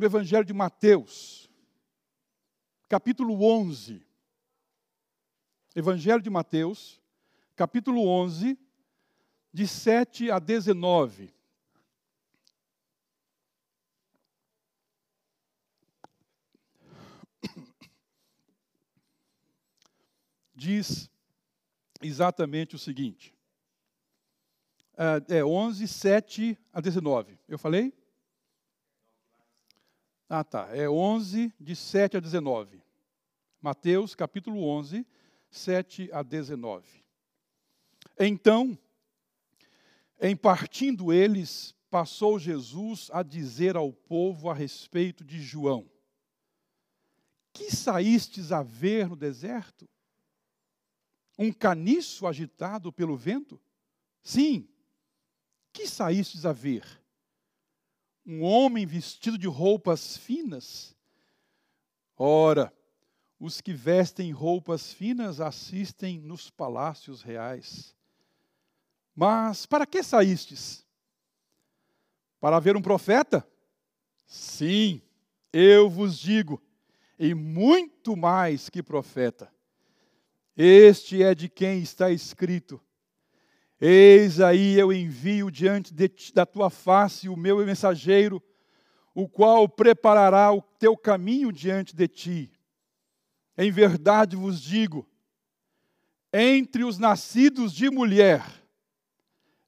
no Evangelho de Mateus, capítulo 11. Evangelho de Mateus, capítulo 11, de 7 a 19. Diz exatamente o seguinte. É 11, 7 a 19. Eu falei? Ah, tá. É 11, de 7 a 19. Mateus, capítulo 11, 7 a 19. Então, em partindo eles, passou Jesus a dizer ao povo a respeito de João: Que saístes a ver no deserto? Um caniço agitado pelo vento? Sim. Que saístes a ver? Um homem vestido de roupas finas? Ora, os que vestem roupas finas assistem nos palácios reais. Mas para que saístes? Para ver um profeta? Sim, eu vos digo, e muito mais que profeta. Este é de quem está escrito: Eis aí eu envio diante de, da tua face o meu mensageiro, o qual preparará o teu caminho diante de ti. Em verdade vos digo: entre os nascidos de mulher,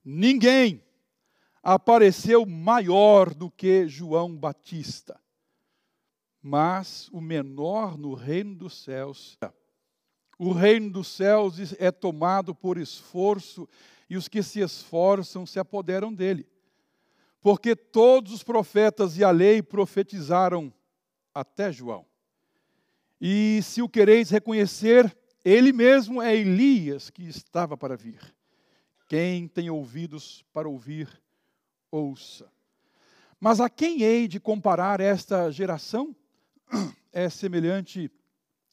ninguém apareceu maior do que João Batista. Mas o menor no reino dos céus. O reino dos céus é tomado por esforço, e os que se esforçam se apoderam dele. Porque todos os profetas e a lei profetizaram até João. E se o quereis reconhecer, ele mesmo é Elias que estava para vir. Quem tem ouvidos para ouvir, ouça. Mas a quem hei de comparar esta geração? É semelhante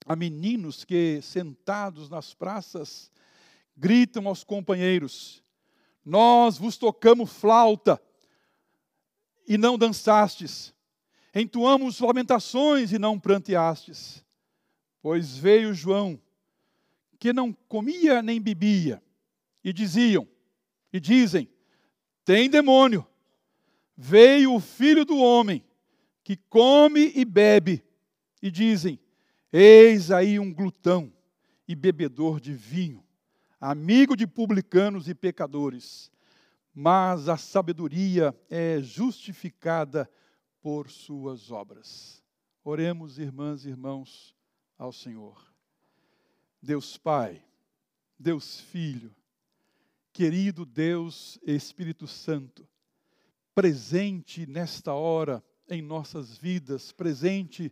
a meninos que, sentados nas praças, gritam aos companheiros: Nós vos tocamos flauta e não dançastes, entoamos lamentações e não pranteastes. Pois veio João, que não comia nem bebia, e diziam, e dizem: tem demônio. Veio o filho do homem, que come e bebe, e dizem: eis aí um glutão e bebedor de vinho, amigo de publicanos e pecadores. Mas a sabedoria é justificada por suas obras. Oremos, irmãs e irmãos, ao Senhor. Deus Pai, Deus Filho, querido Deus Espírito Santo, presente nesta hora em nossas vidas, presente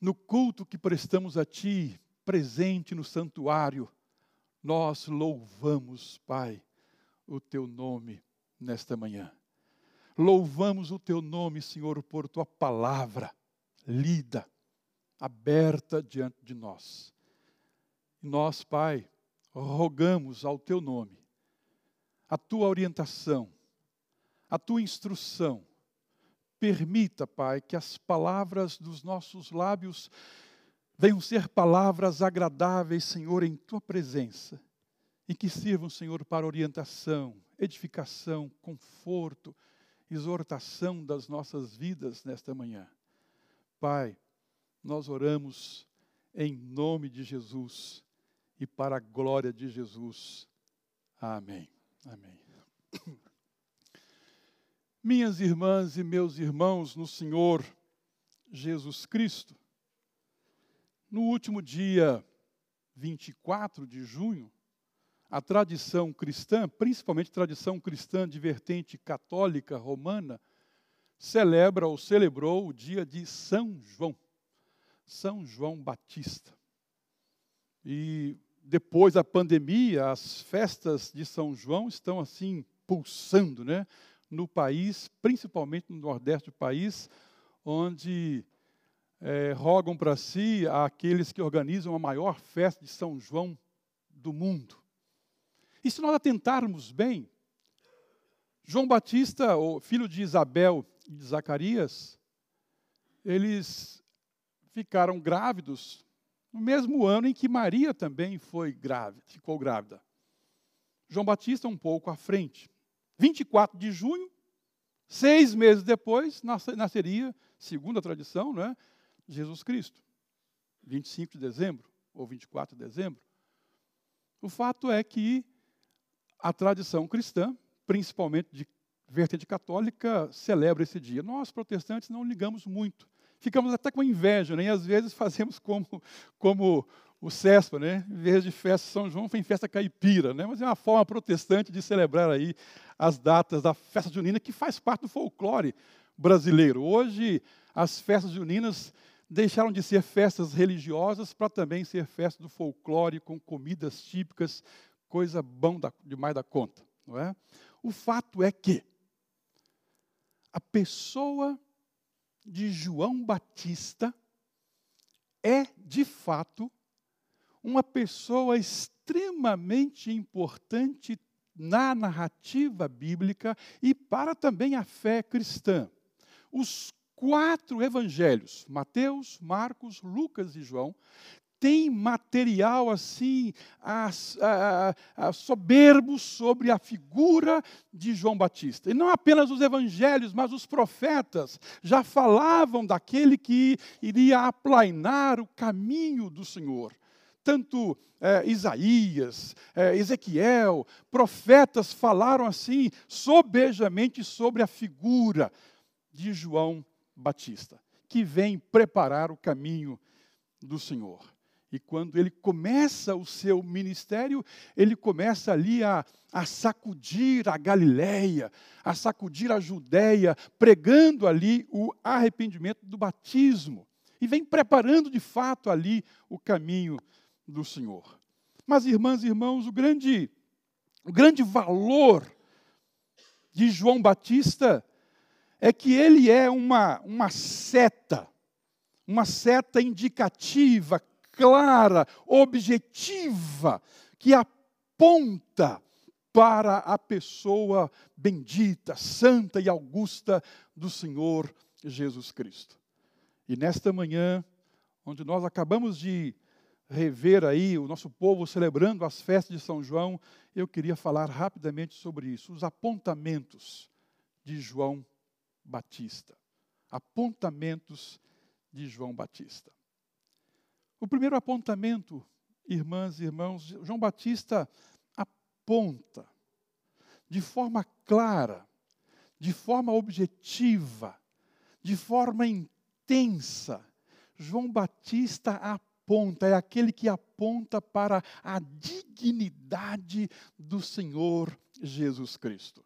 no culto que prestamos a Ti, presente no santuário, nós louvamos, Pai, o Teu nome nesta manhã. Louvamos o Teu nome, Senhor, por Tua palavra lida, aberta diante de nós. Nós, Pai, rogamos ao Teu nome a tua orientação, a tua instrução. Permita, Pai, que as palavras dos nossos lábios venham ser palavras agradáveis, Senhor, em tua presença e que sirvam, Senhor, para orientação, edificação, conforto, exortação das nossas vidas nesta manhã. Pai, nós oramos em nome de Jesus e para a glória de Jesus. Amém. Amém. Minhas irmãs e meus irmãos no Senhor Jesus Cristo, no último dia 24 de junho, a tradição cristã, principalmente tradição cristã de vertente católica romana, celebra ou celebrou o dia de São João, São João Batista. E depois da pandemia, as festas de São João estão assim pulsando, né? No país, principalmente no nordeste do país, onde é, rogam para si aqueles que organizam a maior festa de São João do mundo. E se nós atentarmos bem, João Batista, o filho de Isabel e de Zacarias, eles ficaram grávidos no mesmo ano em que Maria também foi grávida, ficou grávida. João Batista um pouco à frente. 24 de junho, seis meses depois, nasceria, segundo a tradição, não é, Jesus Cristo. 25 de dezembro, ou 24 de dezembro. O fato é que a tradição cristã, principalmente de vertente católica, celebra esse dia. Nós, protestantes, não ligamos muito. Ficamos até com inveja, né? E às vezes fazemos como, como o CESPA, né? Em vez de festa São João, foi em festa caipira, né? Mas é uma forma protestante de celebrar aí as datas da festa junina, que faz parte do folclore brasileiro. Hoje, as festas juninas deixaram de ser festas religiosas para também ser festas do folclore, com comidas típicas, coisa bom da, demais da conta, não é? O fato é que a pessoa de João Batista é, de fato, uma pessoa extremamente importante na narrativa bíblica e para também a fé cristã. Os quatro evangelhos, Mateus, Marcos, Lucas e João, tem material assim a, a, a, soberbo sobre a figura de João Batista. E não apenas os evangelhos, mas os profetas já falavam daquele que iria aplainar o caminho do Senhor. Tanto é, Isaías, é, Ezequiel, profetas falaram assim, sobejamente sobre a figura de João Batista, que vem preparar o caminho do Senhor. E quando ele começa o seu ministério, ele começa ali a, a sacudir a Galileia, a sacudir a Judéia, pregando ali o arrependimento do batismo. E vem preparando de fato ali o caminho do Senhor. Mas, irmãs e irmãos, o grande, o grande valor de João Batista é que ele é uma, uma seta, uma seta indicativa, clara, objetiva, que aponta para a pessoa bendita, santa e augusta do Senhor Jesus Cristo. E nesta manhã, onde nós acabamos de rever aí o nosso povo celebrando as festas de São João, eu queria falar rapidamente sobre isso, os apontamentos de João Batista. Apontamentos de João Batista. O primeiro apontamento, irmãs e irmãos, João Batista aponta de forma clara, de forma objetiva, de forma intensa. João Batista aponta, é aquele que aponta para a dignidade do Senhor Jesus Cristo.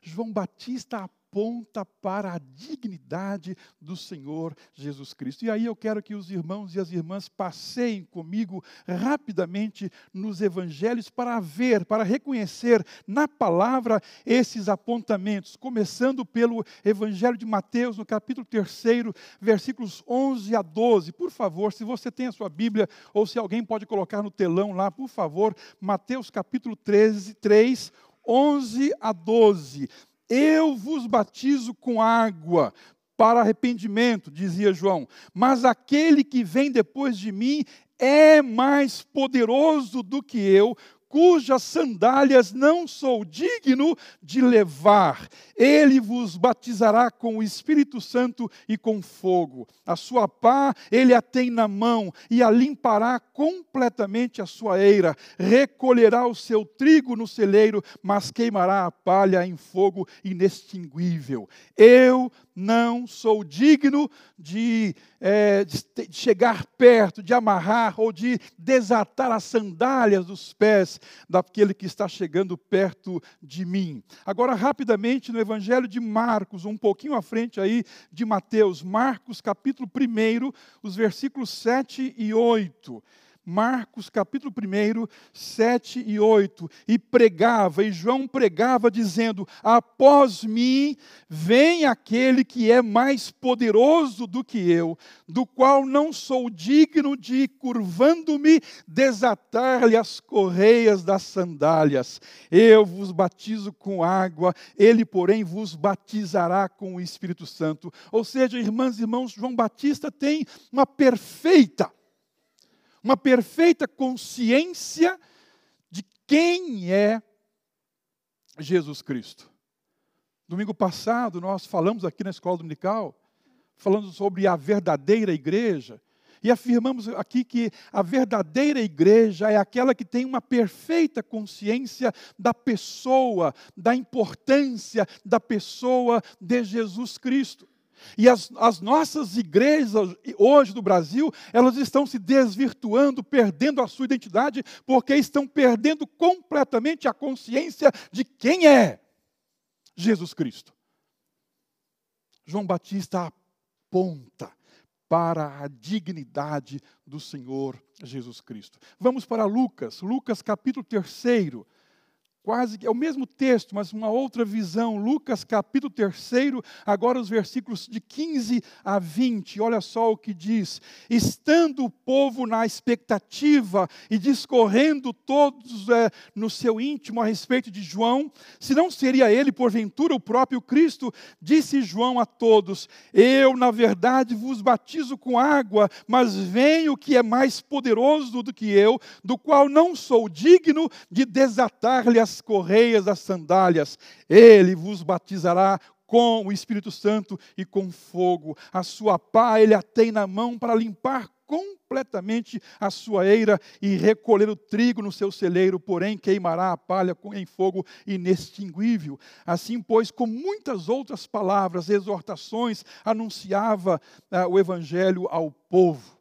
João Batista aponta aponta para a dignidade do Senhor Jesus Cristo. E aí eu quero que os irmãos e as irmãs passeiem comigo rapidamente nos evangelhos para ver, para reconhecer na palavra esses apontamentos, começando pelo evangelho de Mateus, no capítulo 3, versículos 11 a 12. Por favor, se você tem a sua Bíblia ou se alguém pode colocar no telão lá, por favor, Mateus capítulo 13, 3, 11 a 12. Eu vos batizo com água para arrependimento, dizia João, mas aquele que vem depois de mim é mais poderoso do que eu, cujas sandálias não sou digno de levar. Ele vos batizará com o Espírito Santo e com fogo. A sua pá ele a tem na mão e a limpará completamente a sua eira. Recolherá o seu trigo no celeiro, mas queimará a palha em fogo inextinguível. Eu não sou digno de, é, de, chegar perto, de amarrar ou de desatar as sandálias dos pés daquele que está chegando perto de mim. Agora, rapidamente, no Evangelho de Marcos, um pouquinho à frente aí de Mateus, Marcos, capítulo 1, os versículos 7 e 8. Marcos capítulo 1, 7 e 8. E pregava, e João pregava, dizendo: Após mim vem aquele que é mais poderoso do que eu, do qual não sou digno de, curvando-me, desatar-lhe as correias das sandálias. Eu vos batizo com água, ele, porém, vos batizará com o Espírito Santo. Ou seja, irmãs e irmãos, João Batista tem uma perfeita uma perfeita consciência de quem é Jesus Cristo. Domingo passado, nós falamos aqui na escola dominical, falando sobre a verdadeira igreja, e afirmamos aqui que a verdadeira igreja é aquela que tem uma perfeita consciência da pessoa, da importância da pessoa de Jesus Cristo. E as, as, nossas igrejas hoje do Brasil, elas estão se desvirtuando, perdendo a sua identidade, porque estão perdendo completamente a consciência de quem é Jesus Cristo. João Batista aponta para a dignidade do Senhor Jesus Cristo. Vamos para Lucas, Lucas capítulo 3 quase é o mesmo texto, mas uma outra visão. Lucas capítulo 3, agora os versículos de 15 a 20. Olha só o que diz: Estando o povo na expectativa e discorrendo todos é, no seu íntimo a respeito de João, se não seria ele porventura o próprio Cristo, disse João a todos: Eu, na verdade, vos batizo com água, mas venho que é mais poderoso do que eu, do qual não sou digno de desatar-lhe as as correias das sandálias, ele vos batizará com o Espírito Santo e com fogo. A sua pá ele a tem na mão para limpar completamente a sua eira e recolher o trigo no seu celeiro, porém queimará a palha em fogo inextinguível. Assim, pois, com muitas outras palavras, exortações, anunciava uh, o evangelho ao povo.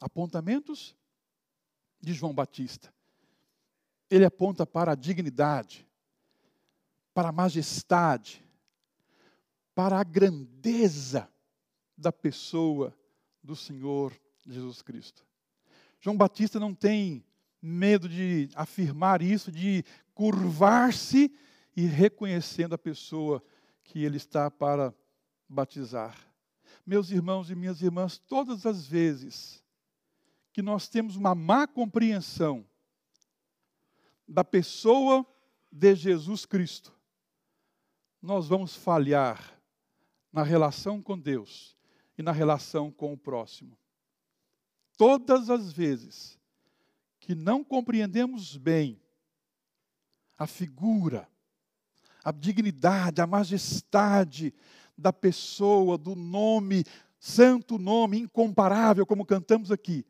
Apontamentos de João Batista ele aponta para a dignidade, para a majestade, para a grandeza da pessoa do Senhor Jesus Cristo. João Batista não tem medo de afirmar isso, de curvar-se e reconhecendo a pessoa que ele está para batizar. Meus irmãos e minhas irmãs, todas as vezes que nós temos uma má compreensão da pessoa de Jesus Cristo, nós vamos falhar na relação com Deus e na relação com o próximo. Todas as vezes que não compreendemos bem a figura, a dignidade, a majestade da pessoa, do nome, santo nome, incomparável, como cantamos aqui,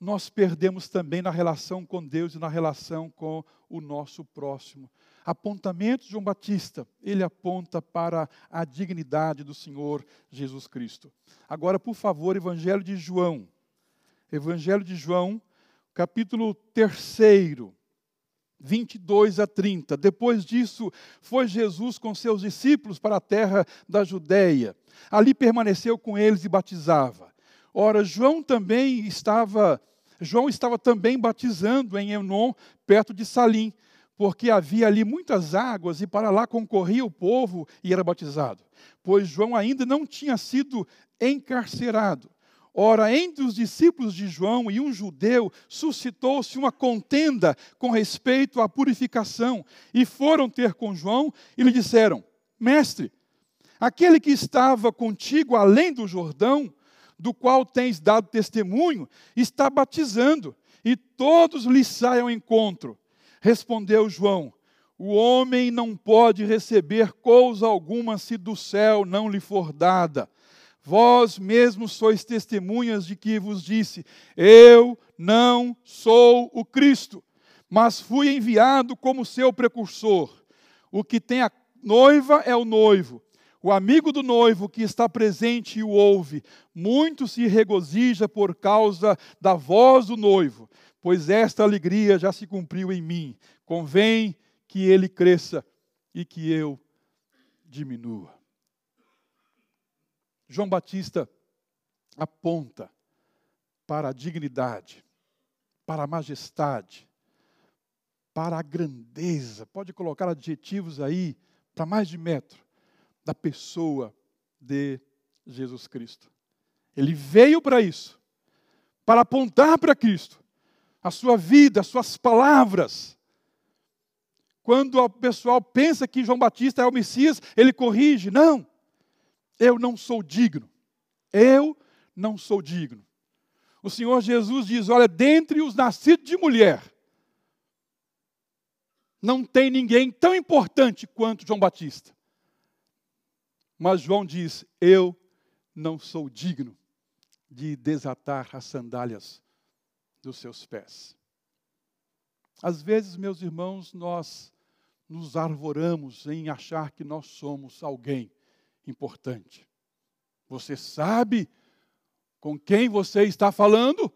nós perdemos também na relação com Deus e na relação com o nosso próximo. Apontamento de João Batista, ele aponta para a dignidade do Senhor Jesus Cristo. Agora, por favor, Evangelho de João. Evangelho de João, capítulo 3, 22 a 30. Depois disso, foi Jesus com seus discípulos para a terra da Judéia. Ali permaneceu com eles e batizava. Ora, João também estava, João estava também batizando em Enon, perto de Salim, porque havia ali muitas águas e para lá concorria o povo e era batizado. Pois João ainda não tinha sido encarcerado. Ora, entre os discípulos de João e um judeu suscitou-se uma contenda com respeito à purificação, e foram ter com João e lhe disseram: Mestre, aquele que estava contigo além do Jordão, do qual tens dado testemunho, está batizando, e todos lhe saem ao encontro. Respondeu João: O homem não pode receber coisa alguma se do céu não lhe for dada. Vós mesmos sois testemunhas de que vos disse: Eu não sou o Cristo, mas fui enviado como seu precursor. O que tem a noiva é o noivo. O amigo do noivo que está presente e o ouve, muito se regozija por causa da voz do noivo, pois esta alegria já se cumpriu em mim. Convém que ele cresça e que eu diminua. João Batista aponta para a dignidade, para a majestade, para a grandeza. Pode colocar adjetivos aí para mais de metro da pessoa de Jesus Cristo. Ele veio para isso, para apontar para Cristo, a sua vida, as suas palavras. Quando o pessoal pensa que João Batista é o Messias, ele corrige: não, eu não sou digno. Eu não sou digno. O Senhor Jesus diz: olha, dentre os nascidos de mulher, não tem ninguém tão importante quanto João Batista. Mas João diz: eu não sou digno de desatar as sandálias dos seus pés. Às vezes, meus irmãos, nós nos arvoramos em achar que nós somos alguém importante. Você sabe com quem você está falando?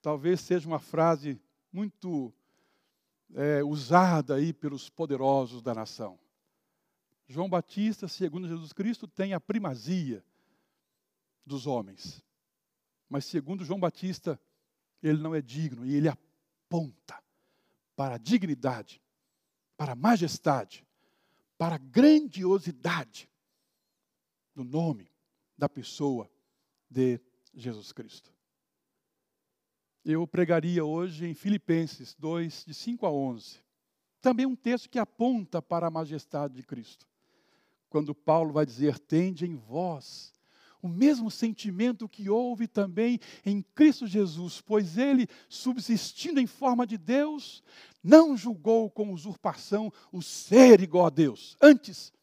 Talvez seja uma frase muito é, usada aí pelos poderosos da nação. João Batista, segundo Jesus Cristo, tem a primazia dos homens. Mas segundo João Batista, ele não é digno e ele aponta para a dignidade, para a majestade, para a grandiosidade do nome da pessoa de Jesus Cristo. Eu pregaria hoje em Filipenses 2, de 5 a 11. Também um texto que aponta para a majestade de Cristo. Quando Paulo vai dizer: Tende em vós o mesmo sentimento que houve também em Cristo Jesus, pois ele, subsistindo em forma de Deus, não julgou com usurpação o ser igual a Deus. Antes,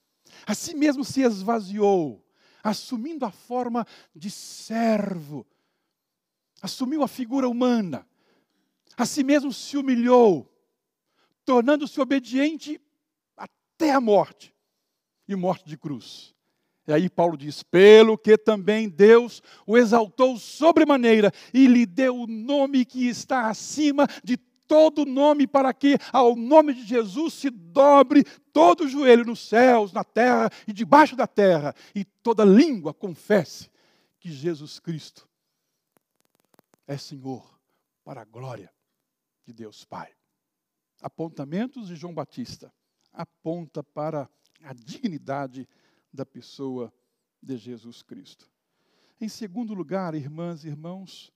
a si mesmo se esvaziou, assumindo a forma de servo, assumiu a figura humana, a si mesmo se humilhou, tornando-se obediente até a morte e morte de cruz. E aí Paulo diz: pelo que também Deus o exaltou sobremaneira e lhe deu o nome que está acima de todo nome, para que ao nome de Jesus se dobre todo o joelho nos céus, na terra e debaixo da terra, e toda língua confesse que Jesus Cristo é Senhor, para a glória de Deus Pai. Apontamentos de João Batista aponta para a dignidade da pessoa de Jesus Cristo. Em segundo lugar, irmãs e irmãos,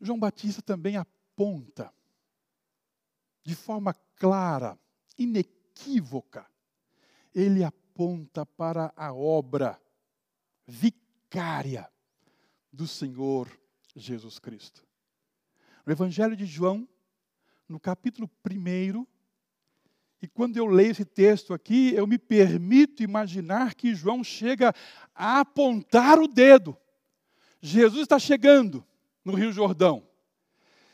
João Batista também aponta de forma clara, inequívoca, ele aponta para a obra vicária do Senhor Jesus Cristo. No Evangelho de João, no capítulo 1, e quando eu leio esse texto aqui, eu me permito imaginar que João chega a apontar o dedo. Jesus está chegando no Rio Jordão.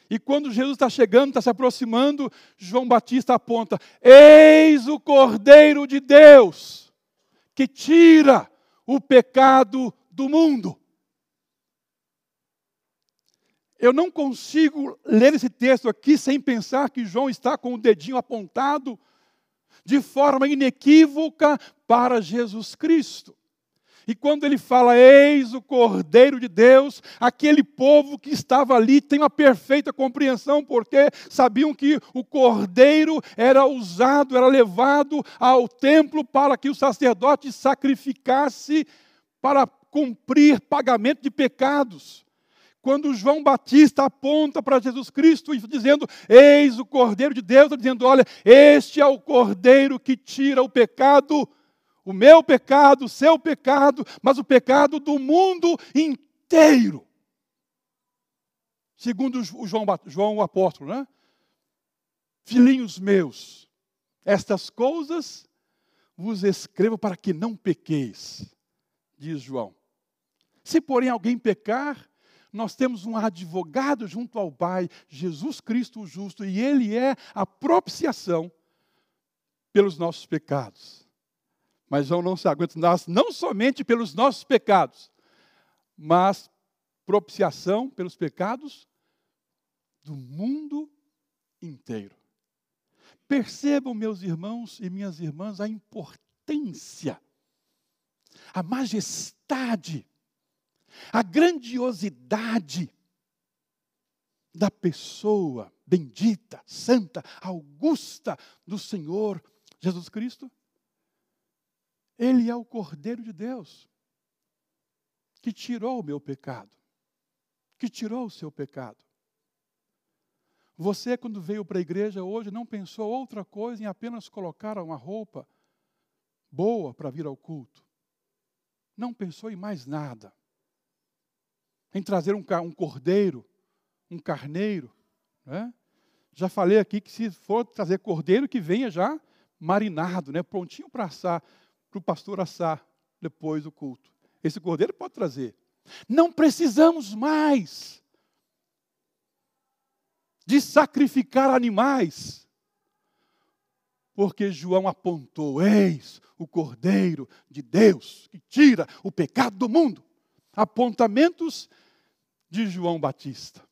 E quando Jesus está chegando, está se aproximando, João Batista aponta: Eis o Cordeiro de Deus, que tira o pecado do mundo. Eu não consigo ler esse texto aqui sem pensar que João está com o dedinho apontado de forma inequívoca para Jesus Cristo. E quando ele fala, eis o Cordeiro de Deus, aquele povo que estava ali tem uma perfeita compreensão, porque sabiam que o Cordeiro era usado, era levado ao templo para que o sacerdote sacrificasse para cumprir pagamento de pecados quando João Batista aponta para Jesus Cristo dizendo: Eis o Cordeiro de Deus, está dizendo: Olha, este é o Cordeiro que tira o pecado, o meu pecado, o seu pecado, mas o pecado do mundo inteiro. Segundo o João, João o apóstolo, né? Filhinhos meus, estas coisas vos escrevo para que não pequeis, diz João. Se porém alguém pecar, nós temos um advogado junto ao Pai, Jesus Cristo o justo, e ele é a propiciação pelos nossos pecados. Mas João não se aguenta, nós, não somente pelos nossos pecados, mas propiciação pelos pecados do mundo inteiro. Percebam, meus irmãos e minhas irmãs, a importância, a majestade a grandiosidade da pessoa bendita, santa, augusta do Senhor Jesus Cristo? Ele é o Cordeiro de Deus que tirou o meu pecado, que tirou o seu pecado. Você, quando veio para a igreja hoje, não pensou outra coisa em apenas colocar uma roupa boa para vir ao culto. Não pensou em mais nada. Em trazer um, um cordeiro, um carneiro. Né? Já falei aqui que se for trazer cordeiro, que venha já marinado, né? prontinho para assar, para o pastor assar depois do culto. Esse cordeiro pode trazer. Não precisamos mais de sacrificar animais. Porque João apontou: eis o Cordeiro de Deus que tira o pecado do mundo. Apontamentos de João Batista.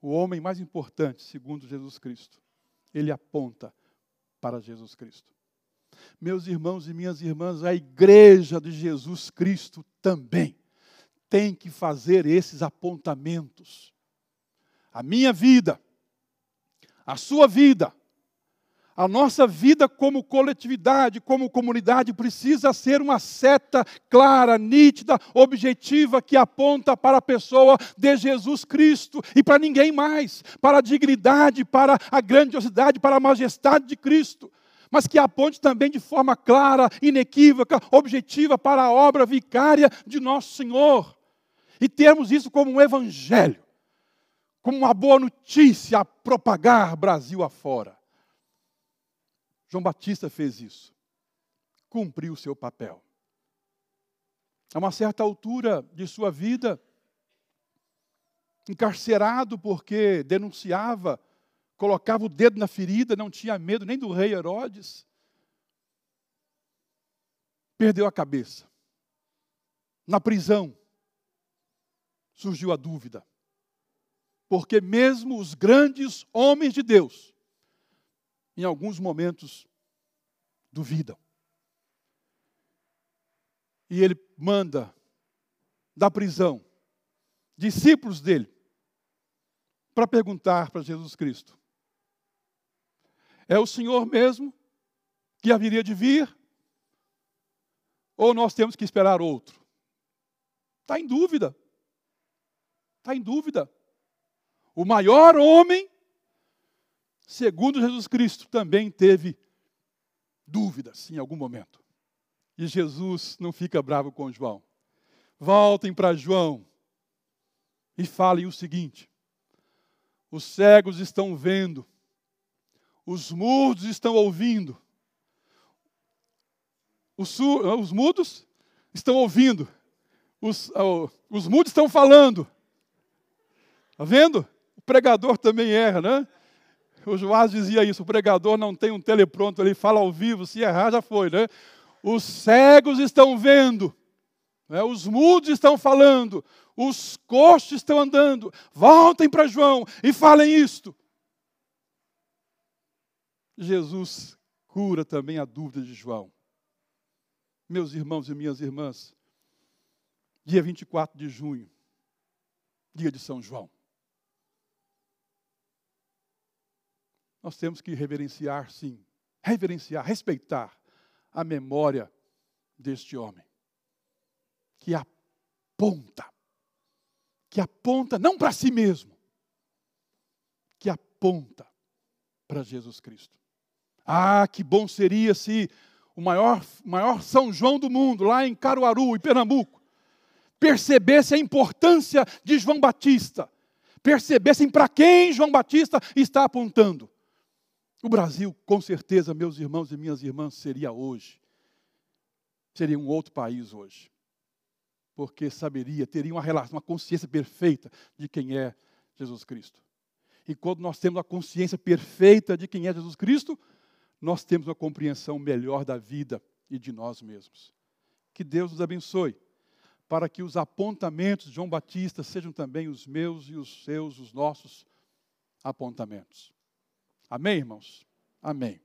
O homem mais importante, segundo Jesus Cristo. Ele aponta para Jesus Cristo. Meus irmãos e minhas irmãs, a igreja de Jesus Cristo também tem que fazer esses apontamentos. A minha vida, a sua vida, a nossa vida como coletividade, como comunidade, precisa ser uma seta clara, nítida, objetiva, que aponta para a pessoa de Jesus Cristo e para ninguém mais, para a dignidade, para a grandiosidade, para a majestade de Cristo mas que aponte também de forma clara, inequívoca, objetiva para a obra vicária de nosso Senhor e termos isso como um evangelho, como uma boa notícia a propagar Brasil afora. João Batista fez isso, cumpriu o seu papel. A uma certa altura de sua vida, encarcerado porque denunciava, colocava o dedo na ferida, não tinha medo nem do rei Herodes, perdeu a cabeça. Na prisão, surgiu a dúvida. Porque mesmo os grandes homens de Deus, em alguns momentos, duvidam. E ele manda da prisão discípulos dele para perguntar para Jesus Cristo: É o Senhor mesmo que haveria de vir? Ou nós temos que esperar outro? Está em dúvida está em dúvida. O maior homem, segundo Jesus Cristo, também teve dúvidas em algum momento. E Jesus não fica bravo com João. Voltem para João e falem o seguinte: os cegos estão vendo, os mudos estão ouvindo, os, os mudos estão ouvindo, os, os mudos estão falando, Está vendo? O pregador também erra, né? O Joás dizia isso: o pregador não tem um telepronto, ele fala ao vivo, se errar já foi, né? Os cegos estão vendo, né? os mudos estão falando, os coxos estão andando. Voltem para João e falem isto. Jesus cura também a dúvida de João. Meus irmãos e minhas irmãs, dia 24 de junho, dia de São João. Nós temos que reverenciar, sim, reverenciar, respeitar a memória deste homem, que aponta, que aponta não para si mesmo, que aponta para Jesus Cristo. Ah, que bom seria se o maior, maior São João do mundo, lá em Caruaru, em Pernambuco, percebesse a importância de João Batista, percebessem para quem João Batista está apontando. O Brasil, com certeza, meus irmãos e minhas irmãs, seria hoje. Seria um outro país hoje. Porque saberia, teria uma relação, uma consciência perfeita de quem é Jesus Cristo. E quando nós temos a consciência perfeita de quem é Jesus Cristo, nós temos uma compreensão melhor da vida e de nós mesmos. Que Deus nos abençoe, para que os apontamentos de João Batista sejam também os meus e os seus, os nossos apontamentos. Amém, irmãos? Amém.